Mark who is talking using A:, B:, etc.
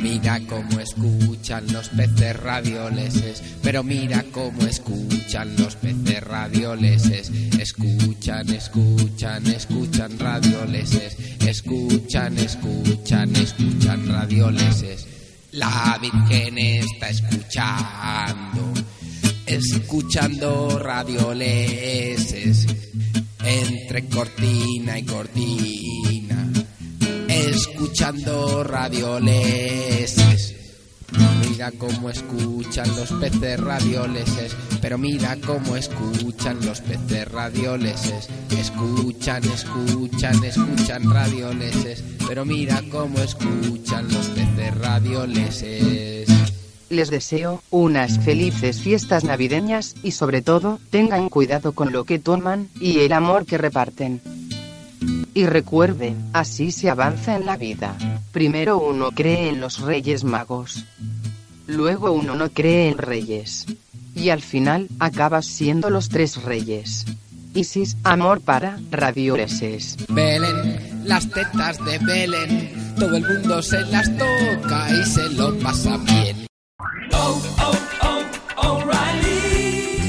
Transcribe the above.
A: Mira cómo escuchan los peces radioleses. Pero mira cómo escuchan los peces radioleses. Escuchan, escuchan, escuchan radioleses. Escuchan, escuchan, escuchan radioleses. La Virgen está escuchando. Escuchando radioleses. Entre cortina y cortina escuchando radioleses. Mira cómo escuchan los peces radioleses, pero mira cómo escuchan los peces radioleses. Escuchan, escuchan, escuchan radioleses, pero mira cómo escuchan los peces radioleses.
B: Les deseo unas felices fiestas navideñas y sobre todo, tengan cuidado con lo que toman y el amor que reparten. Y recuerden, así se avanza en la vida. Primero uno cree en los reyes magos. Luego uno no cree en reyes. Y al final, acabas siendo los tres reyes. Isis, amor para radioleses.
A: Belén, las tetas de Belén, todo el mundo se las toca y se lo pasa